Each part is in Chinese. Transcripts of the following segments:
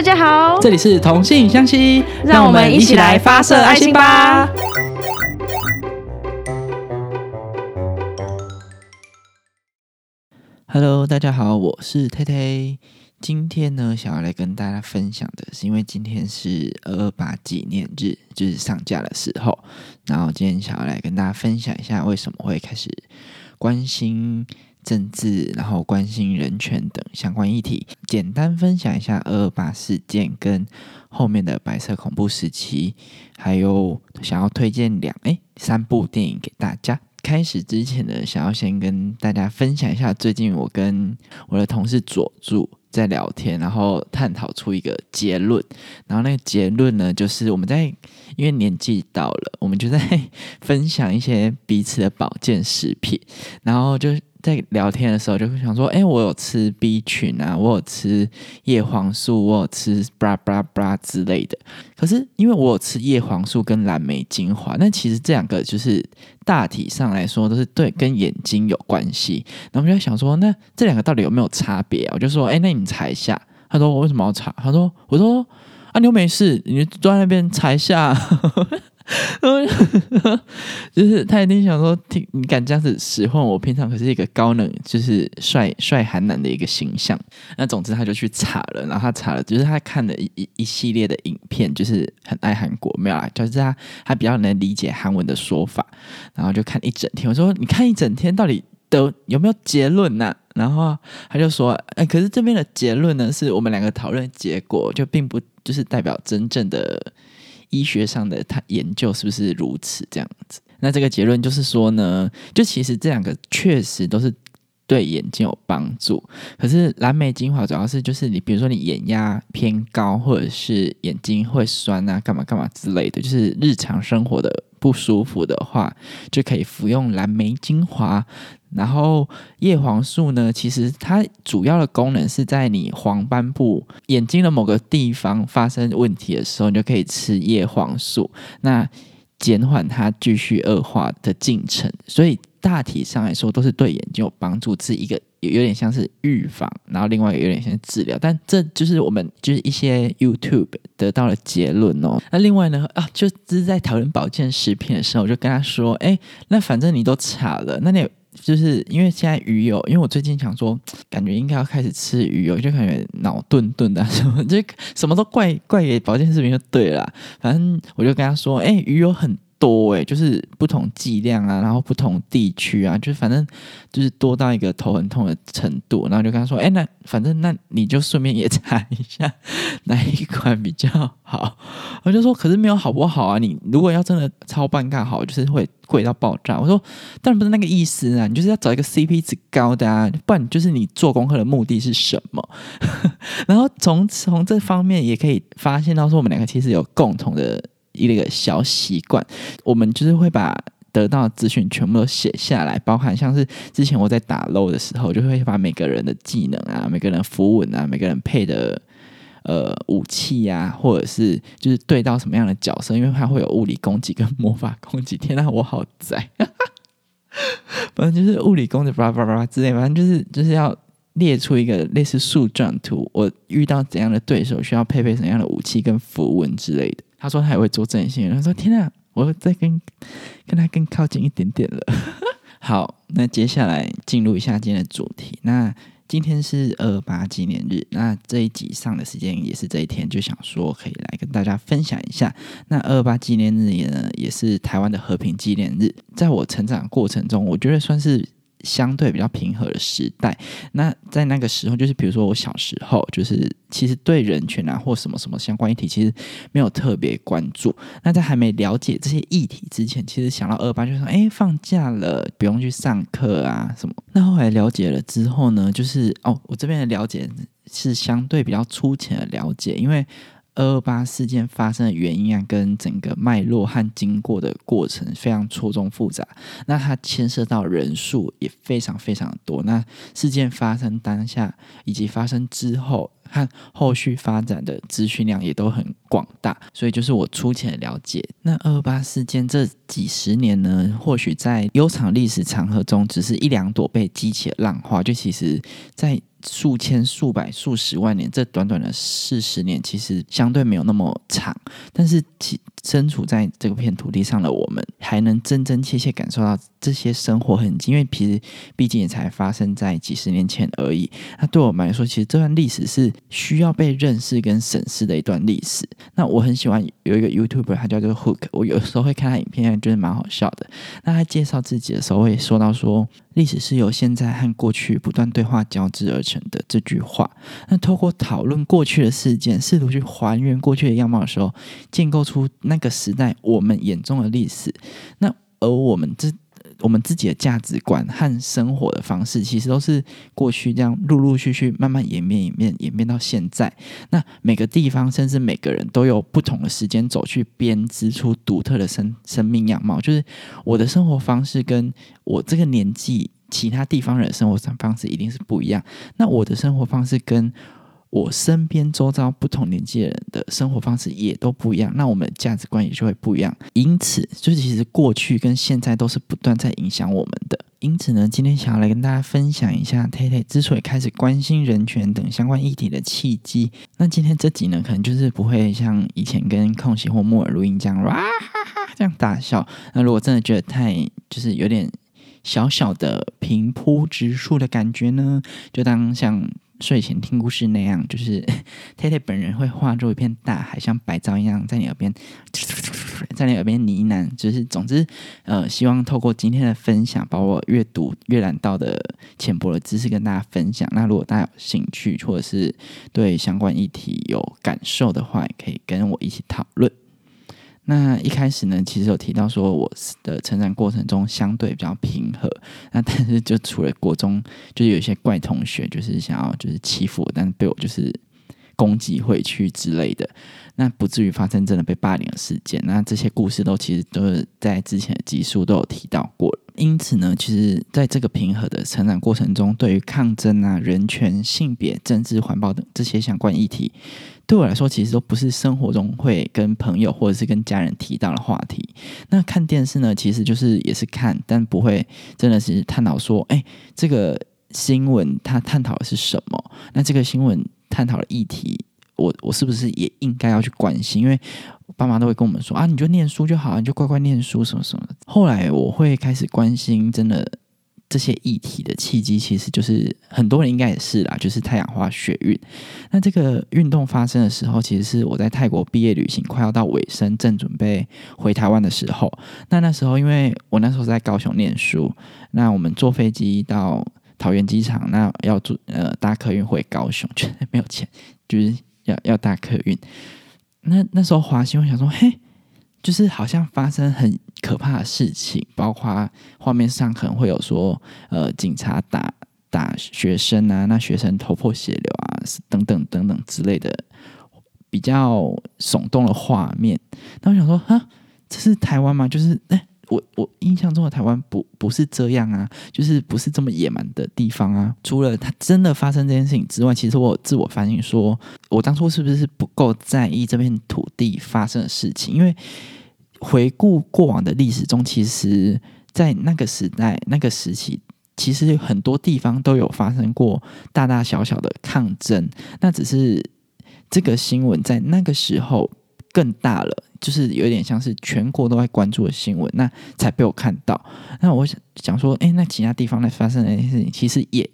大家好，这里是同性相吸，让我们一起来发射爱心吧。Hello，大家好，我是推推。今天呢，想要来跟大家分享的是，因为今天是二二八纪念日，就是上架的时候，然后今天想要来跟大家分享一下，为什么会开始关心政治，然后关心人权等相关议题。简单分享一下二二八事件跟后面的白色恐怖时期，还有想要推荐两诶三部电影给大家。开始之前呢，想要先跟大家分享一下，最近我跟我的同事佐助在聊天，然后探讨出一个结论。然后那个结论呢，就是我们在因为年纪到了，我们就在分享一些彼此的保健食品，然后就在聊天的时候就会想说，哎，我有吃 B 群啊，我有吃叶黄素，我有吃 bra bra bra 之类的。可是因为我有吃叶黄素跟蓝莓精华，那其实这两个就是大体上来说都是对跟眼睛有关系。然后我们就在想说，那这两个到底有没有差别啊？我就说，哎，那你查一下。他说我为什么要查？他说，我说啊，你又没事，你就坐在那边查一下。就是他一定想说，听你敢这样子使唤我，平常可是一个高冷，就是帅帅韩男的一个形象。那总之他就去查了，然后他查了，就是他看了一一一系列的影片，就是很爱韩国，没有啦，就是他他比较能理解韩文的说法，然后就看一整天。我说你看一整天到底都有没有结论呢、然后他就说，哎，可是这边的结论呢，是我们两个讨论结果，就并不就是代表真正的。医学上的他研究是不是如此这样子？那这个结论就是说呢，就其实这两个确实都是对眼睛有帮助。可是蓝莓精华主要是就是你比如说你眼压偏高，或者是眼睛会酸啊，干嘛干嘛之类的，就是日常生活的不舒服的话，就可以服用蓝莓精华。然后叶黄素呢，其实它主要的功能是在你黄斑部眼睛的某个地方发生问题的时候，你就可以吃叶黄素，那减缓它继续恶化的进程。所以大体上来说，都是对眼睛有帮助，是一个有有点像是预防，然后另外有点像是治疗。但这就是我们就是一些 YouTube 得到的结论哦。那另外呢啊，就是在讨论保健食品的时候，我就跟他说，哎，那反正你都查了，那你。就是因为现在鱼油，因为我最近想说，感觉应该要开始吃鱼油，就感觉脑钝钝的什么，就什么都怪怪给保健食品就对了。反正我就跟他说，哎、鱼油很多哎、就是不同剂量啊，然后不同地区啊，就是反正就是多到一个头很痛的程度。然后就跟他说，哎、那反正那你就顺便也查一下哪一款比较好。我就说，可是没有好不好啊？你如果要真的超半尬好，就是会贵到爆炸。我说，当然不是那个意思啊，你就是要找一个 CP 值高的啊，不然就是你做功课的目的是什么？然后从从这方面也可以发现到说，我们两个其实有共同的一个小习惯，我们就是会把。得到资讯全部都写下来，包含像是之前我在打 low 的时候，就会把每个人的技能啊、每个人符文啊、每个人配的呃武器啊，或者是就是对到什么样的角色，因为它会有物理攻击跟魔法攻击。天呐，我好宅！反正就是物理攻击，叭叭叭之类，反正就是就是要列出一个类似树状图，我遇到怎样的对手，需要配备什么样的武器跟符文之类的。他说他也会做阵线，他说天呐，我再跟跟他更靠近一点点了。好，那接下来进入一下今天的主题。那今天是二八纪念日，那这一集上的时间也是这一天，就想说可以来跟大家分享一下。那二八纪念日呢，也是台湾的和平纪念日。在我成长过程中，我觉得算是相对比较平和的时代。那在那个时候，就是比如说我小时候，就是其实对人权啊或什么什么相关议题，其实没有特别关注。那在还没了解这些议题之前，其实想到二八就说，哎，放假了，不用去上课啊什么。那后来了解了之后呢，就是哦，我这边的了解是相对比较粗浅的了解，因为。二二八事件发生的原因啊，跟整个脉络和经过的过程非常错综复杂。那它牵涉到人数也非常非常多。那事件发生当下以及发生之后和后续发展的资讯量也都很广大，所以就是我粗浅的了解。那二二八事件这几十年呢，或许在悠长历史长河中，只是一两朵被激起的浪花，就其实在数千、数百、数十万年，这短短的四十年，其实相对没有那么长。但是，其身处在这片土地上的我们，还能真真切切感受到这些生活痕迹，因为其实毕竟也才发生在几十年前而已。那对我们来说，其实这段历史是需要被认识跟审视的一段历史。那我很喜欢有一个 YouTuber，他叫做 Hook，我有时候会看他影片，觉得蛮好笑的。那他介绍自己的时候会说到说。历史是由现在和过去不断对话交织而成的这句话。那透过讨论过去的事件，试图去还原过去的样貌的时候，建构出那个时代我们眼中的历史。那而我们这。我们自己的价值观和生活的方式，其实都是过去这样陆陆续续慢慢演变、演变、演变到现在。那每个地方，甚至每个人都有不同的时间走去编织出独特的生生命样貌。就是我的生活方式，跟我这个年纪其他地方人的生活方式一定是不一样。那我的生活方式跟我身边周遭不同年纪的人的生活方式也都不一样，那我们的价值观也就会不一样。因此，就是其实过去跟现在都是不断在影响我们的。因此呢，今天想要来跟大家分享一下 t a t 之所以开始关心人权等相关议题的契机。那今天这集呢，可能就是不会像以前跟空袭或木耳录音这样哇哈哈这样大笑。那如果真的觉得太就是有点小小的平铺直述的感觉呢，就当像。睡前听故事那样，就是 t 太本人会化作一片大海，像白噪一样在你耳边，在你耳边呢喃。就是总之，呃，希望透过今天的分享，把我阅读阅览到的浅薄的知识跟大家分享。那如果大家有兴趣，或者是对相关议题有感受的话，也可以跟我一起讨论。那一开始呢，其实有提到说我的成长过程中相对比较平和，那但是就除了国中，就是有一些怪同学，就是想要就是欺负我，但是被我就是攻击回去之类的，那不至于发生真的被霸凌的事件。那这些故事都其实都是在之前的集数都有提到过因此呢，其实在这个平和的成长过程中，对于抗争啊、人权、性别、政治、环保等这些相关议题。对我来说，其实都不是生活中会跟朋友或者是跟家人提到的话题。那看电视呢，其实就是也是看，但不会真的是探讨说，哎，这个新闻它探讨的是什么？那这个新闻探讨的议题，我我是不是也应该要去关心？因为爸妈都会跟我们说啊，你就念书就好，你就乖乖念书什么什么的。后来我会开始关心，真的。这些议题的契机，其实就是很多人应该也是啦，就是太阳花学运。那这个运动发生的时候，其实是我在泰国毕业旅行快要到尾声，正准备回台湾的时候。那那时候，因为我那时候在高雄念书，那我们坐飞机到桃园机场，那要坐呃搭客运回高雄，就没有钱，就是要要搭客运。那那时候华兴，我想说，嘿。就是好像发生很可怕的事情，包括画面上可能会有说，呃，警察打打学生啊，那学生头破血流啊，等等等等之类的比较耸动的画面。那我想说，啊，这是台湾吗？就是哎，我我印象中的台湾不不是这样啊，就是不是这么野蛮的地方啊。除了它真的发生这件事情之外，其实我自我反省，说我当初是不是不够在意这片土地发生的事情？因为回顾过往的历史中，其实，在那个时代、那个时期，其实很多地方都有发生过大大小小的抗争。那只是这个新闻在那个时候更大了，就是有点像是全国都在关注的新闻，那才被我看到。那我想想说，哎，那其他地方在发生的那些事情，其实也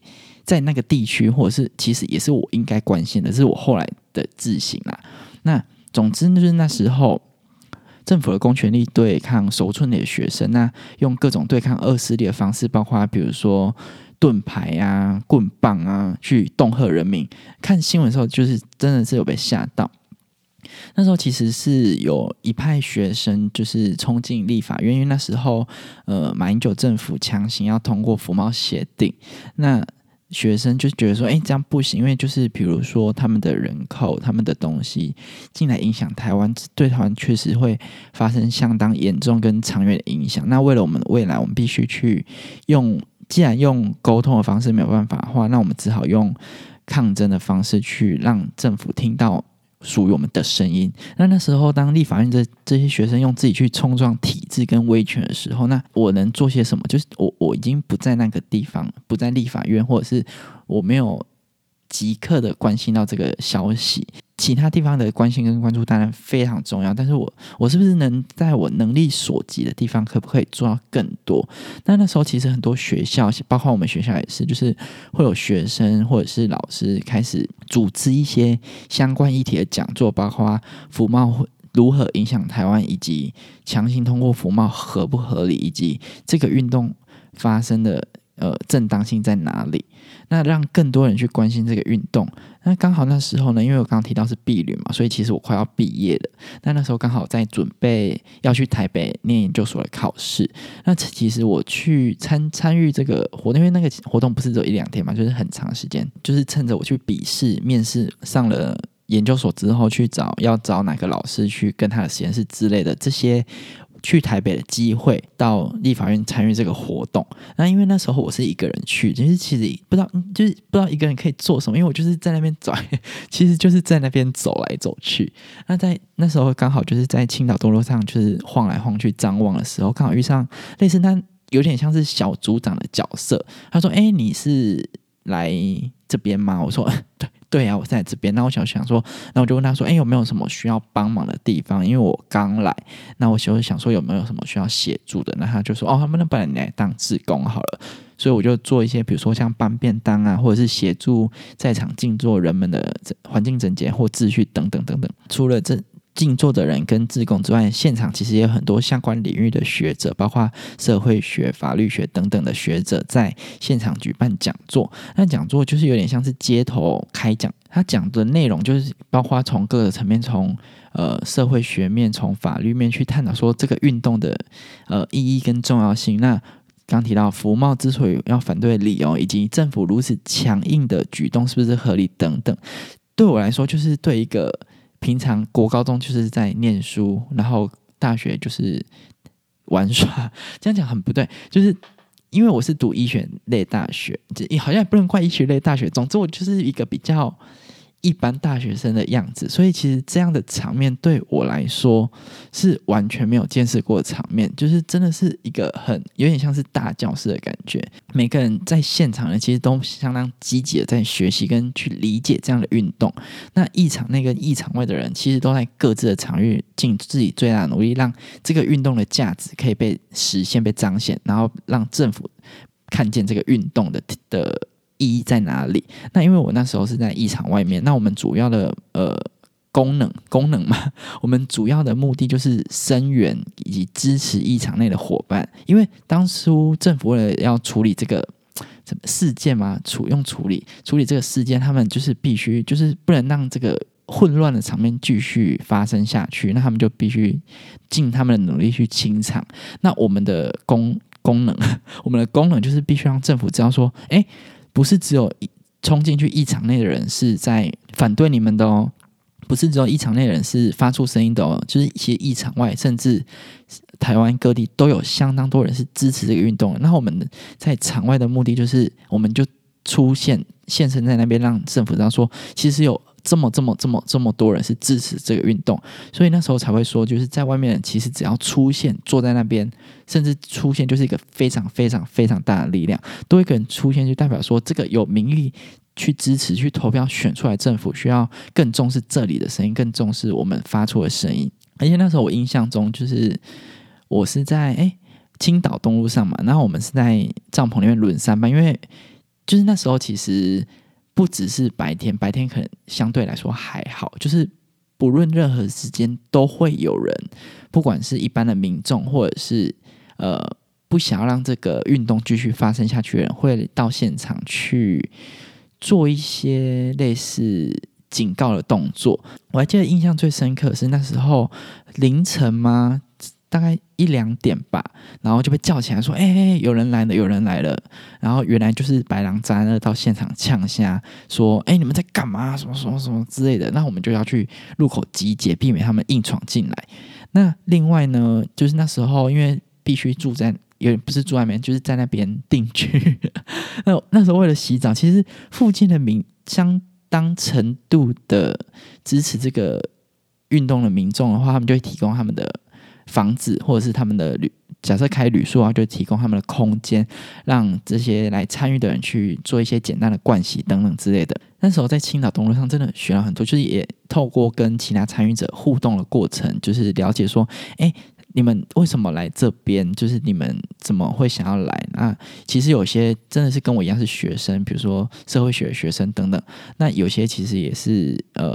在那个地区，或者是其实也是我应该关心的，是我后来的自省啦。那总之就是那时候。政府的公权力对抗守村里的学生，那用各种对抗恶势力的方式，包括比如说盾牌啊、棍棒啊，去恫吓人民。看新闻的时候，就是真的是有被吓到。那时候其实是有一派学生就是冲进立法院，因为那时候呃马英九政府强行要通过服贸协定，那。学生就觉得说，哎，这样不行，因为就是比如说他们的人口、他们的东西进来影响台湾，对台湾确实会发生相当严重跟长远的影响。那为了我们的未来，我们必须去用，既然用沟通的方式没有办法的话，那我们只好用抗争的方式去让政府听到。属于我们的声音。那那时候，当立法院这这些学生用自己去冲撞体制跟威权的时候，那我能做些什么？就是我我已经不在那个地方，不在立法院，或者是我没有即刻的关心到这个消息。其他地方的关心跟关注当然非常重要，但是我我是不是能在我能力所及的地方，可不可以做到更多？那那时候其实很多学校，包括我们学校也是，就是会有学生或者是老师开始组织一些相关议题的讲座，包括服贸如何影响台湾，以及强行通过服贸合不合理，以及这个运动发生的呃正当性在哪里？那让更多人去关心这个运动。那刚好那时候呢，因为我刚刚提到是毕旅嘛，所以其实我快要毕业了。那那时候刚好在准备要去台北念研究所的考试。那其实我去参参与这个活动，因为那个活动不是只有一两天嘛，就是很长时间。就是趁着我去笔试、面试上了研究所之后，去找要找哪个老师去跟他的实验室之类的这些。去台北的机会，到立法院参与这个活动。那因为那时候我是一个人去，就是其实不知道，就是不知道一个人可以做什么。因为我就是在那边转，其实就是在那边走来走去。那在那时候刚好就是在青岛东路上，就是晃来晃去张望的时候，刚好遇上类似他有点像是小组长的角色。他说：“哎，你是来这边吗？”我说：“ 对。”对啊，我在这边。那我想想说，那我就问他说：“哎，有没有什么需要帮忙的地方？因为我刚来，那我就想说有没有什么需要协助的？”那他就说：“哦，他们那不然你来当志工好了。”所以我就做一些，比如说像搬便当啊，或者是协助在场静坐人们的环境整洁或秩序等等等等。除了这。静坐的人跟自贡之外，现场其实也有很多相关领域的学者，包括社会学、法律学等等的学者在现场举办讲座。那讲座就是有点像是街头开讲，他讲的内容就是包括从各个层面，从呃社会学面、从法律面去探讨说这个运动的呃意义跟重要性。那刚提到福茂之所以要反对理由，以及政府如此强硬的举动是不是合理等等，对我来说就是对一个。平常国高中就是在念书，然后大学就是玩耍，这样讲很不对。就是因为我是读医学类大学，这好像也不能怪医学类大学。总之，我就是一个比较。一般大学生的样子，所以其实这样的场面对我来说是完全没有见识过的场面，就是真的是一个很有点像是大教室的感觉。每个人在现场呢，其实都相当积极的在学习跟去理解这样的运动。那一场内跟一场外的人，其实都在各自的场域尽自己最大的努力，让这个运动的价值可以被实现、被彰显，然后让政府看见这个运动的的。意义在哪里？那因为我那时候是在议场外面，那我们主要的呃功能功能嘛，我们主要的目的就是声援以及支持议场内的伙伴。因为当初政府为了要处理这个事件嘛，处用处理处理这个事件，他们就是必须就是不能让这个混乱的场面继续发生下去，那他们就必须尽他们的努力去清场。那我们的功功能，我们的功能就是必须让政府知道说，哎。不是只有冲进去一场内的人是在反对你们的哦，不是只有一场内的人是发出声音的哦，就是一些一场外，甚至台湾各地都有相当多人是支持这个运动。那我们在场外的目的就是，我们就出现现身在那边，让政府知道说，其实有。这么这么这么这么多人是支持这个运动，所以那时候才会说，就是在外面，其实只要出现坐在那边，甚至出现就是一个非常非常非常大的力量。多一个人出现，就代表说这个有民意去支持、去投票选出来政府，需要更重视这里的声音，更重视我们发出的声音。而且那时候我印象中，就是我是在哎青岛东路上嘛，然后我们是在帐篷里面轮三班，因为就是那时候其实。不只是白天，白天可能相对来说还好，就是不论任何时间都会有人，不管是一般的民众，或者是呃不想要让这个运动继续发生下去的人，会到现场去做一些类似警告的动作。我还记得印象最深刻是那时候凌晨吗？大概一两点吧，然后就被叫起来说：“哎哎，有人来了，有人来了。”然后原来就是白狼扎呢到现场呛虾，说：“哎，你们在干嘛？什么什么什么之类的。”那我们就要去路口集结，避免他们硬闯进来。那另外呢，就是那时候因为必须住在，也不是住外面，就是在那边定居。那那时候为了洗澡，其实附近的民相当程度的支持这个运动的民众的话，他们就会提供他们的。房子或者是他们的旅，假设开旅宿啊，就提供他们的空间，让这些来参与的人去做一些简单的盥洗等等之类的。那时候在青岛东路上真的学了很多，就是也透过跟其他参与者互动的过程，就是了解说，哎。你们为什么来这边？就是你们怎么会想要来？那其实有些真的是跟我一样是学生，比如说社会学学生等等。那有些其实也是呃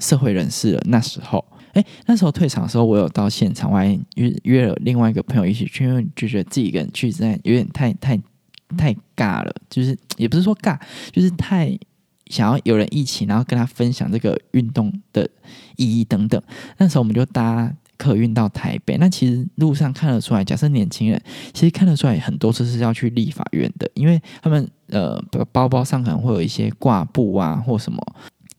社会人士了。那时候，哎，那时候退场的时候，我有到现场，我还约约了另外一个朋友一起去，因为就觉得自己一个人去真的有点太太太尬了。就是也不是说尬，就是太想要有人一起，然后跟他分享这个运动的意义等等。那时候我们就搭。客运到台北，那其实路上看得出来，假设年轻人其实看得出来，很多次是要去立法院的，因为他们呃包包上可能会有一些挂布啊或什么。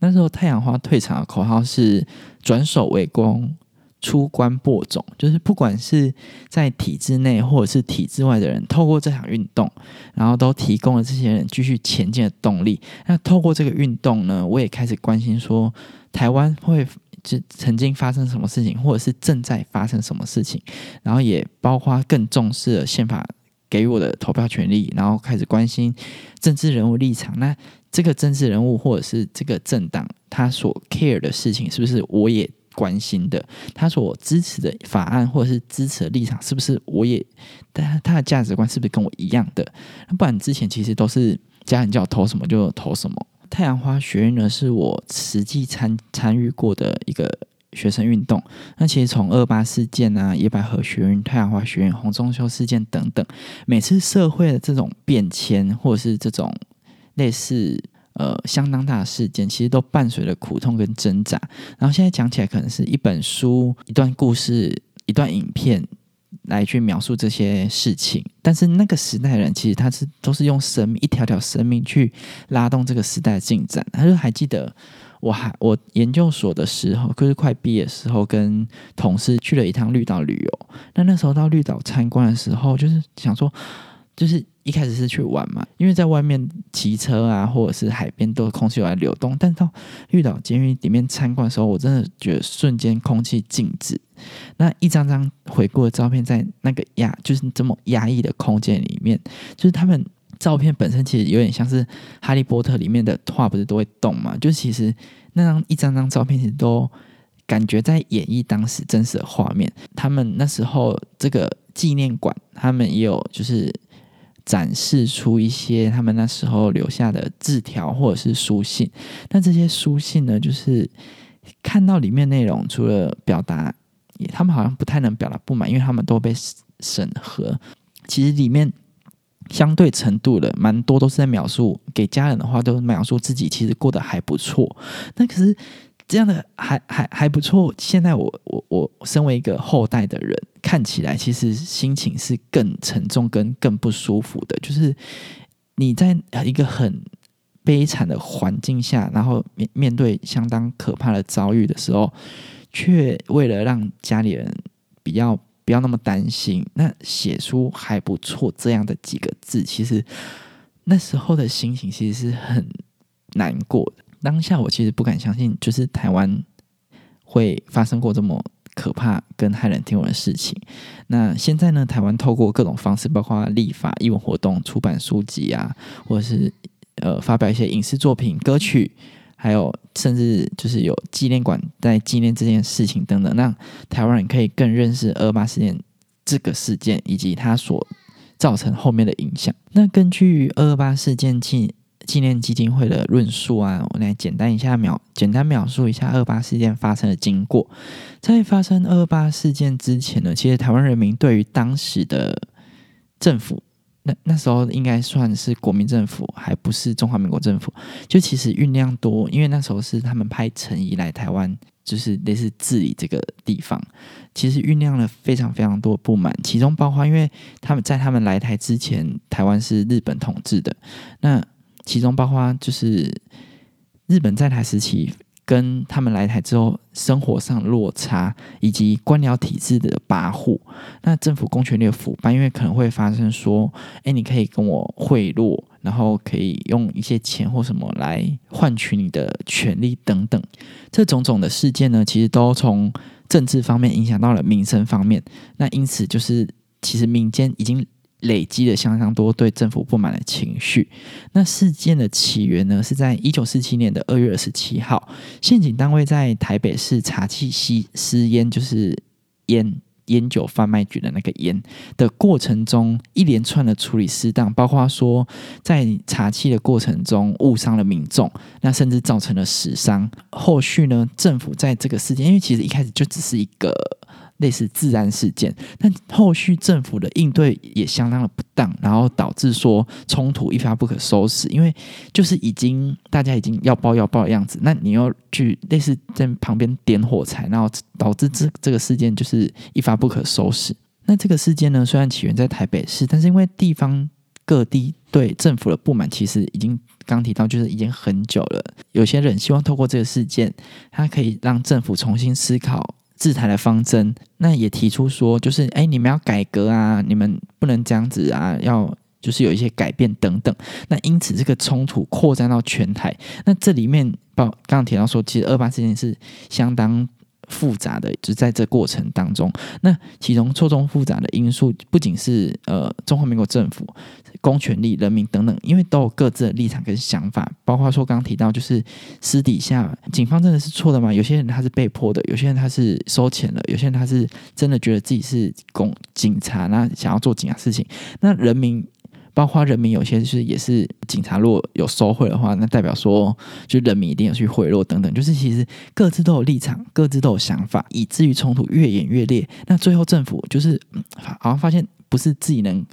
那时候太阳花退场的口号是“转守为攻，出关播种”，就是不管是在体制内或者是体制外的人，透过这场运动，然后都提供了这些人继续前进的动力。那透过这个运动呢，我也开始关心说，台湾会。就曾经发生什么事情，或者是正在发生什么事情，然后也包括更重视了宪法给予我的投票权利，然后开始关心政治人物立场。那这个政治人物或者是这个政党，他所 care 的事情是不是我也关心的？他所支持的法案或者是支持的立场是不是我也？但他的价值观是不是跟我一样的？那不然之前其实都是家人叫我投什么就投什么。太阳花学运呢，是我实际参参与过的一个学生运动。那其实从二八事件啊、野百合学院、太阳花学院、红中秋事件等等，每次社会的这种变迁，或者是这种类似呃相当大的事件，其实都伴随着苦痛跟挣扎。然后现在讲起来，可能是一本书、一段故事、一段影片。来去描述这些事情，但是那个时代人其实他是都是用生命一条条生命去拉动这个时代的进展。他就还记得，我还我研究所的时候，就是快毕业的时候，跟同事去了一趟绿岛旅游。那那时候到绿岛参观的时候，就是想说，就是一开始是去玩嘛，因为在外面骑车啊，或者是海边都空气有在流动，但到绿岛监狱里面参观的时候，我真的觉得瞬间空气静止。那一张张回顾的照片，在那个压就是这么压抑的空间里面，就是他们照片本身其实有点像是《哈利波特》里面的画，不是都会动嘛？就其实那张一张张照片，其实都感觉在演绎当时真实的画面。他们那时候这个纪念馆，他们也有就是展示出一些他们那时候留下的字条或者是书信。那这些书信呢，就是看到里面内容，除了表达。他们好像不太能表达不满，因为他们都被审核。其实里面相对程度的蛮多都是在描述给家人的话，都描述自己其实过得还不错。那可是这样的还还还不错。现在我我我身为一个后代的人，看起来其实心情是更沉重跟更不舒服的。就是你在一个很悲惨的环境下，然后面面对相当可怕的遭遇的时候。却为了让家里人比较不要那么担心，那写出还不错这样的几个字，其实那时候的心情其实是很难过的。当下我其实不敢相信，就是台湾会发生过这么可怕跟骇人听闻的事情。那现在呢，台湾透过各种方式，包括立法、艺文活动、出版书籍啊，或者是呃发表一些影视作品、歌曲。还有，甚至就是有纪念馆在纪念这件事情等等，让台湾人可以更认识二八事件这个事件以及它所造成后面的影响。那根据二二八事件纪纪念基金会的论述啊，我来简单一下描简单描述一下二八事件发生的经过。在发生二八事件之前呢，其实台湾人民对于当时的政府。那那时候应该算是国民政府，还不是中华民国政府。就其实酝酿多，因为那时候是他们派陈仪来台湾，就是类似治理这个地方。其实酝酿了非常非常多不满，其中包括因为他们在他们来台之前，台湾是日本统治的。那其中包括就是日本在台时期。跟他们来台之后，生活上落差，以及官僚体制的跋扈，那政府公权力的腐败，因为可能会发生说，哎，你可以跟我贿赂，然后可以用一些钱或什么来换取你的权利等等，这种种的事件呢，其实都从政治方面影响到了民生方面。那因此，就是其实民间已经累积了相当多对政府不满的情绪。那事件的起源呢，是在一九四七年的二月二十七号，县警单位在台北市查缉吸私烟，就是烟。烟酒贩卖局的那个烟的过程中，一连串的处理失当，包括说在查气的过程中误伤了民众，那甚至造成了死伤。后续呢，政府在这个事件，因为其实一开始就只是一个。类似自然事件，但后续政府的应对也相当的不当，然后导致说冲突一发不可收拾。因为就是已经大家已经要爆要爆的样子，那你要去类似在旁边点火柴，然后导致这这个事件就是一发不可收拾。那这个事件呢，虽然起源在台北市，但是因为地方各地对政府的不满，其实已经刚提到就是已经很久了。有些人希望透过这个事件，他可以让政府重新思考。制裁的方针，那也提出说，就是哎，你们要改革啊，你们不能这样子啊，要就是有一些改变等等。那因此，这个冲突扩展到全台。那这里面报刚刚提到说，其实二八事件是相当。复杂的，就在这过程当中，那其中错综复杂的因素，不仅是呃中华民国政府、公权力、人民等等，因为都有各自的立场跟想法。包括说刚刚提到，就是私底下警方真的是错的吗？有些人他是被迫的，有些人他是收钱了，有些人他是真的觉得自己是公警察，那想要做警察事情。那人民。包括人民有些是也是警察，如果有收贿的话，那代表说就人民一定有去贿赂等等，就是其实各自都有立场，各自都有想法，以至于冲突越演越烈。那最后政府就是好像发现不是自己能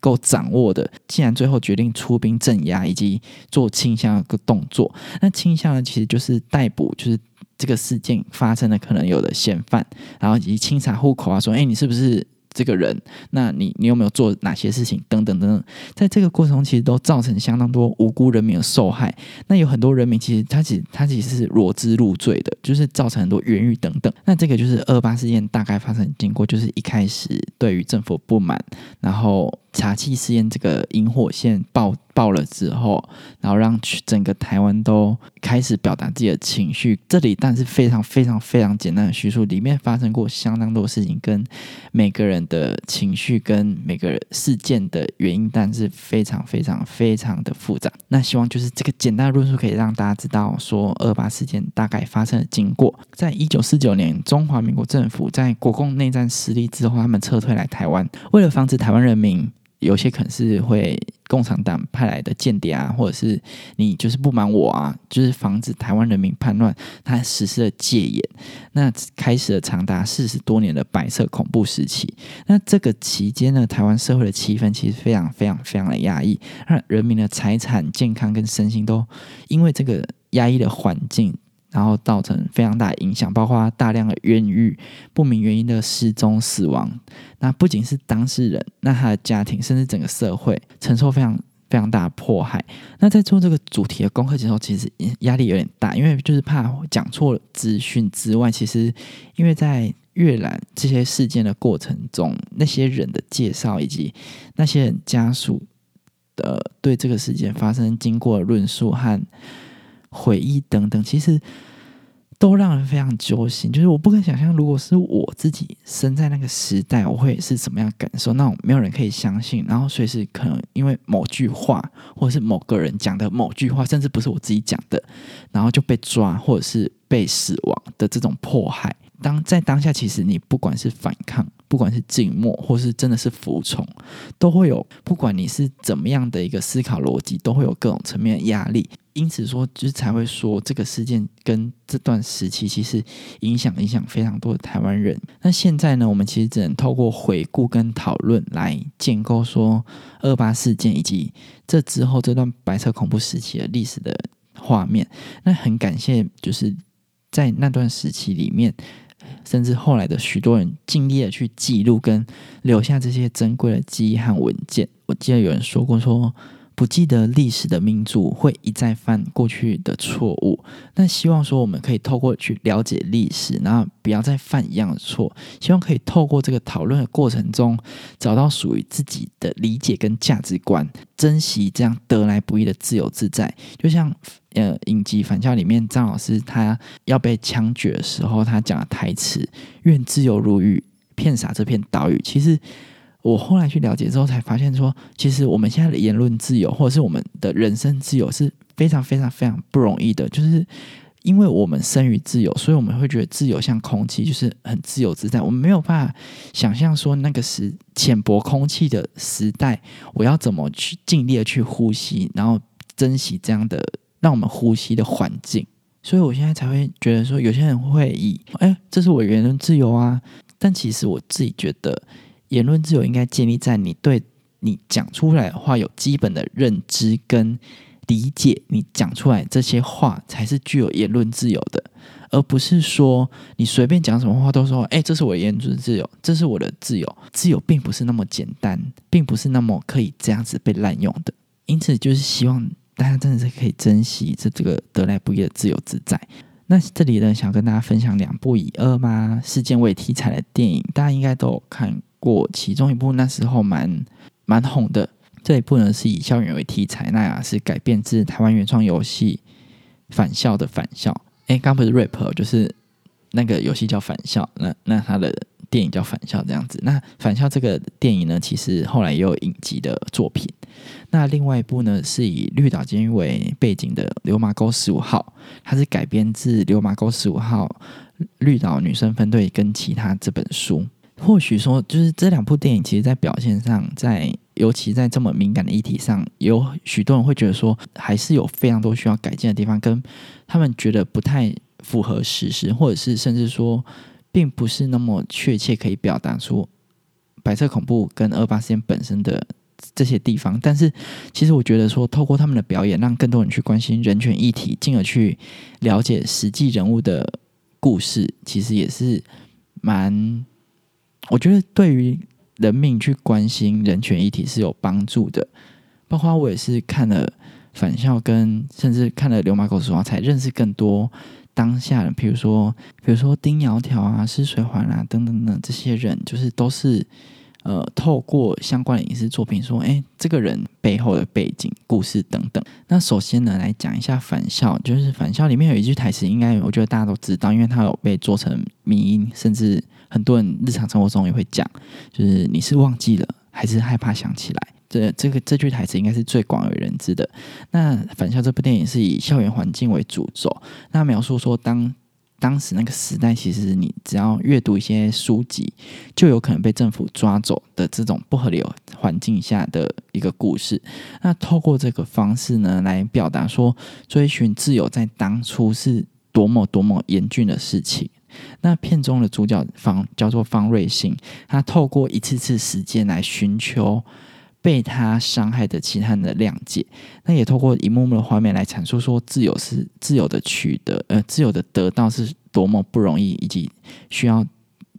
够掌握的，既然最后决定出兵镇压以及做倾向个动作，那倾向呢其实就是逮捕，就是这个事件发生的可能有的嫌犯，然后以及清查户口啊，说哎你是不是？这个人，那你你有没有做哪些事情？等等等等，在这个过程中，其实都造成相当多无辜人民的受害。那有很多人民，其实他其实他其实是裸知入罪的，就是造成很多冤狱等等。那这个就是二八事件大概发生经过，就是一开始对于政府不满，然后。查气试验这个引火线爆爆了之后，然后让整个台湾都开始表达自己的情绪。这里但是非常非常非常简单的叙述，里面发生过相当多事情，跟每个人的情绪跟每个事件的原因，但是非常非常非常的复杂。那希望就是这个简单的论述可以让大家知道说二八事件大概发生的经过。在一九四九年，中华民国政府在国共内战失利之后，他们撤退来台湾，为了防止台湾人民。有些可能是会共产党派来的间谍啊，或者是你就是不满我啊，就是防止台湾人民叛乱，他实施了戒严，那开始了长达四十多年的白色恐怖时期。那这个期间呢，台湾社会的气氛其实非常非常非常的压抑，让人民的财产、健康跟身心都因为这个压抑的环境。然后造成非常大的影响，包括大量的冤狱、不明原因的失踪、死亡。那不仅是当事人，那他的家庭，甚至整个社会承受非常非常大的迫害。那在做这个主题的功课的时候，其实压力有点大，因为就是怕讲错资讯之外，其实因为在阅览这些事件的过程中，那些人的介绍以及那些人家属的对这个事件发生经过论述和。回忆等等，其实都让人非常揪心。就是我不敢想象，如果是我自己生在那个时代，我会是什么样感受？那种没有人可以相信，然后随时可能因为某句话，或者是某个人讲的某句话，甚至不是我自己讲的，然后就被抓，或者是被死亡的这种迫害。当在当下，其实你不管是反抗，不管是静默，或是真的是服从，都会有。不管你是怎么样的一个思考逻辑，都会有各种层面的压力。因此说，就是才会说这个事件跟这段时期其实影响影响非常多的台湾人。那现在呢，我们其实只能透过回顾跟讨论来建构说二八事件以及这之后这段白色恐怖时期的历史的画面。那很感谢，就是在那段时期里面，甚至后来的许多人尽力的去记录跟留下这些珍贵的记忆和文件。我记得有人说过说。不记得历史的民族会一再犯过去的错误，那希望说我们可以透过去了解历史，然后不要再犯一样的错。希望可以透过这个讨论的过程中，找到属于自己的理解跟价值观，珍惜这样得来不易的自由自在。就像呃，影集《返校》里面张老师他要被枪决的时候，他讲的台词“愿自由如雨，骗洒这片岛屿”，其实。我后来去了解之后，才发现说，其实我们现在的言论自由，或者是我们的人身自由，是非常非常非常不容易的。就是因为我们生于自由，所以我们会觉得自由像空气，就是很自由自在。我们没有办法想象说，那个时浅薄空气的时代，我要怎么去尽力的去呼吸，然后珍惜这样的让我们呼吸的环境。所以我现在才会觉得说，有些人会以哎，这是我言论自由啊，但其实我自己觉得。言论自由应该建立在你对你讲出来的话有基本的认知跟理解，你讲出来这些话才是具有言论自由的，而不是说你随便讲什么话都说，哎，这是我言论自由，这是我的自由。自由并不是那么简单，并不是那么可以这样子被滥用的。因此，就是希望大家真的是可以珍惜这这个得来不易的自由自在。那这里呢，想跟大家分享两部以恶妈事件为题材的电影，大家应该都有看。过其中一部那时候蛮蛮红的这一部呢是以校园为题材，那是改编自台湾原创游戏《返校》的《返校》。哎，刚不是 rap，就是那个游戏叫《返校》，那那他的电影叫《返校》这样子。那《返校》这个电影呢，其实后来也有影集的作品。那另外一部呢，是以绿岛监狱为背景的《流马沟十五号》，它是改编自《流马沟十五号》绿岛女生分队跟其他这本书。或许说，就是这两部电影，其实，在表现上，在尤其在这么敏感的议题上，有许多人会觉得说，还是有非常多需要改进的地方，跟他们觉得不太符合事实，或者是甚至说，并不是那么确切可以表达出白色恐怖跟二八事件本身的这些地方。但是，其实我觉得说，透过他们的表演，让更多人去关心人权议题，进而去了解实际人物的故事，其实也是蛮。我觉得对于人民去关心人权议题是有帮助的，包括我也是看了返校，跟甚至看了《流马狗说话》，才认识更多当下人，比如说，比如说丁窈窕啊、施水环啊等等等这些人，就是都是。呃，透过相关的影视作品说，哎，这个人背后的背景故事等等。那首先呢，来讲一下《返校》，就是《返校》里面有一句台词，应该我觉得大家都知道，因为它有被做成迷音，甚至很多人日常生活中也会讲，就是你是忘记了，还是害怕想起来？这这个这句台词应该是最广为人知的。那《返校》这部电影是以校园环境为主轴，那描述说当。当时那个时代，其实你只要阅读一些书籍，就有可能被政府抓走的这种不合理环境下的一个故事。那透过这个方式呢，来表达说追寻自由在当初是多么多么严峻的事情。那片中的主角方叫做方瑞信，他透过一次次时间来寻求。被他伤害的其他人的谅解，那也透过一幕幕的画面来阐述说，自由是自由的取得，呃，自由的得到是多么不容易，以及需要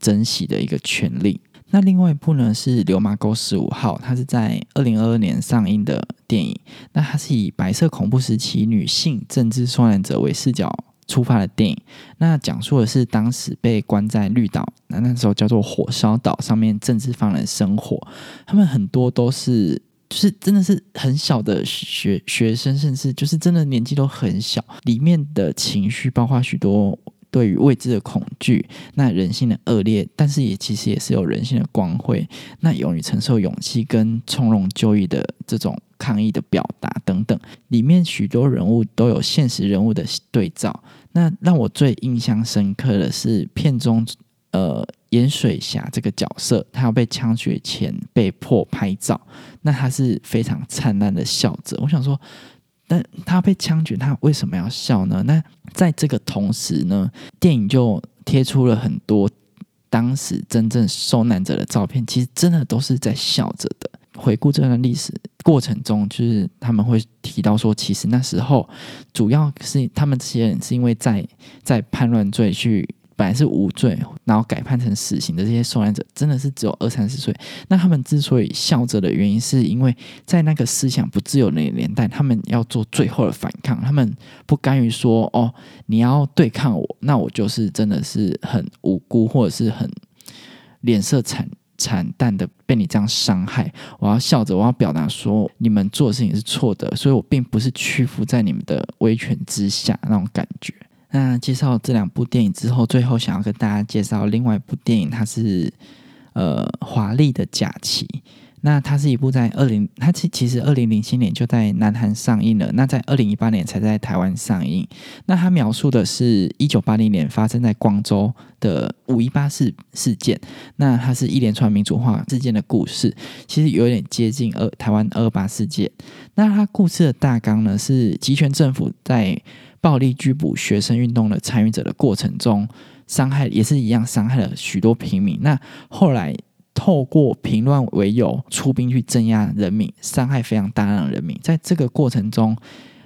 珍惜的一个权利。那另外一部呢是《流马沟十五号》，它是在二零二二年上映的电影，那它是以白色恐怖时期女性政治受难者为视角。出发的电影，那讲述的是当时被关在绿岛，那那时候叫做火烧岛上面政治犯人生活，他们很多都是就是真的是很小的学学生，甚至就是真的年纪都很小，里面的情绪包括许多对于未知的恐惧，那人性的恶劣，但是也其实也是有人性的光辉，那勇于承受勇气跟从容就义的这种。抗议的表达等等，里面许多人物都有现实人物的对照。那让我最印象深刻的是片中，呃，盐水侠这个角色，他要被枪决前被迫拍照，那他是非常灿烂的笑着。我想说，他被枪决，他为什么要笑呢？那在这个同时呢，电影就贴出了很多当时真正受难者的照片，其实真的都是在笑着的。回顾这段历史过程中，就是他们会提到说，其实那时候主要是他们这些人是因为在在叛乱罪去本来是无罪，然后改判成死刑的这些受难者，真的是只有二三十岁。那他们之所以笑着的原因，是因为在那个思想不自由的年代，他们要做最后的反抗，他们不甘于说哦，你要对抗我，那我就是真的是很无辜，或者是很脸色惨。惨淡的被你这样伤害，我要笑着，我要表达说你们做的事情是错的，所以我并不是屈服在你们的威权之下那种感觉。那介绍这两部电影之后，最后想要跟大家介绍另外一部电影，它是呃华丽的假期。那它是一部在二零，它其其实二零零七年就在南韩上映了，那在二零一八年才在台湾上映。那它描述的是一九八零年发生在广州的五一八事事件，那它是一连串民主化事件的故事，其实有点接近二台湾二八事件。那它故事的大纲呢是集权政府在暴力拘捕学生运动的参与者的过程中，伤害也是一样伤害了许多平民。那后来。透过平乱为由出兵去镇压人民，伤害非常大量的人民。在这个过程中，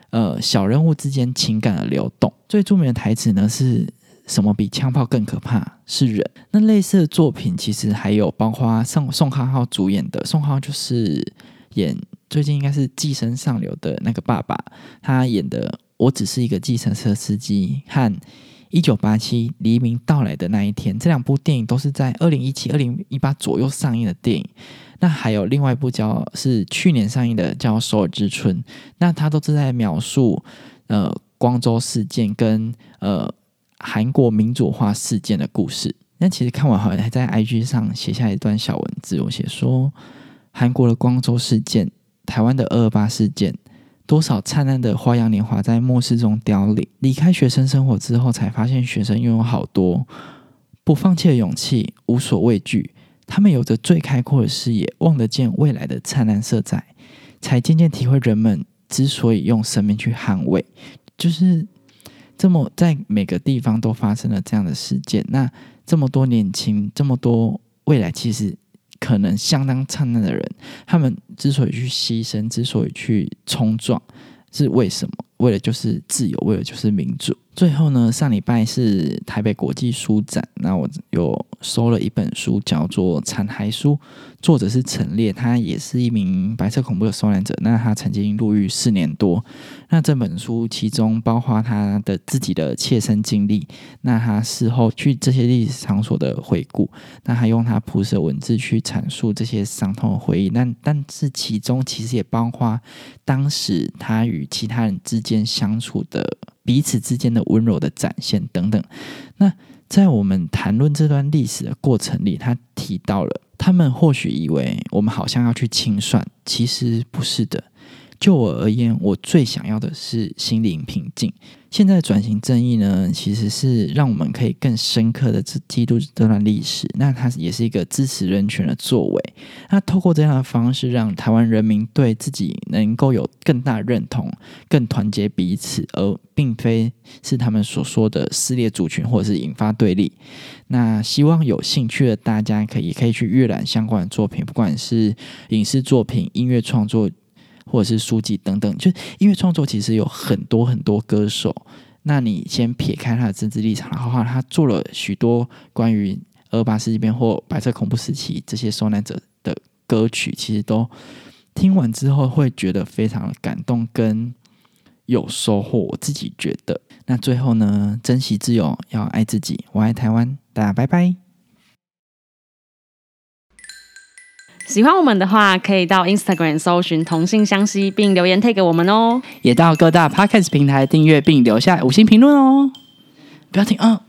呃，小人物之间情感的流动。最著名的台词呢是什么？比枪炮更可怕是人。那类似的作品其实还有，包括宋宋康昊主演的，宋康昊就是演最近应该是《寄生上流》的那个爸爸，他演的《我只是一个计程车司机》和。一九八七黎明到来的那一天，这两部电影都是在二零一七、二零一八左右上映的电影。那还有另外一部叫是去年上映的叫《首尔之春》，那它都是在描述呃光州事件跟呃韩国民主化事件的故事。那其实看完好像还在 IG 上写下一段小文字，我写说韩国的光州事件、台湾的二二八事件。多少灿烂的花样年华在末世中凋零。离开学生生活之后，才发现学生拥有好多不放弃的勇气，无所畏惧。他们有着最开阔的视野，望得见未来的灿烂色彩，才渐渐体会人们之所以用生命去捍卫，就是这么在每个地方都发生了这样的事件。那这么多年轻，这么多未来，其实。可能相当灿烂的人，他们之所以去牺牲，之所以去冲撞，是为什么？为了就是自由，为了就是民主。最后呢，上礼拜是台北国际书展，那我有收了一本书，叫做《残骸书》，作者是陈烈，他也是一名白色恐怖的受难者。那他曾经入狱四年多。那这本书其中包括他的自己的切身经历，那他事后去这些历史场所的回顾，那他用他朴实的文字去阐述这些伤痛的回忆。那但是其中其实也包括当时他与其他人之间相处的。彼此之间的温柔的展现等等。那在我们谈论这段历史的过程里，他提到了，他们或许以为我们好像要去清算，其实不是的。就我而言，我最想要的是心灵平静。现在转型正义呢，其实是让我们可以更深刻的记录这段历史。那它也是一个支持人权的作为。那透过这样的方式，让台湾人民对自己能够有更大认同、更团结彼此，而并非是他们所说的撕裂族群或者是引发对立。那希望有兴趣的大家可以可以去阅览相关的作品，不管是影视作品、音乐创作。或者是书籍等等，就音乐创作其实有很多很多歌手。那你先撇开他的政治立场的话，他做了许多关于二八事件或白色恐怖时期这些受难者的歌曲，其实都听完之后会觉得非常感动跟有收获。我自己觉得，那最后呢，珍惜自由，要爱自己，我爱台湾，大家拜拜。喜欢我们的话，可以到 Instagram 搜寻同性相吸，并留言 take 我们哦。也到各大 Podcast 平台订阅并留下五星评论哦。不要停啊！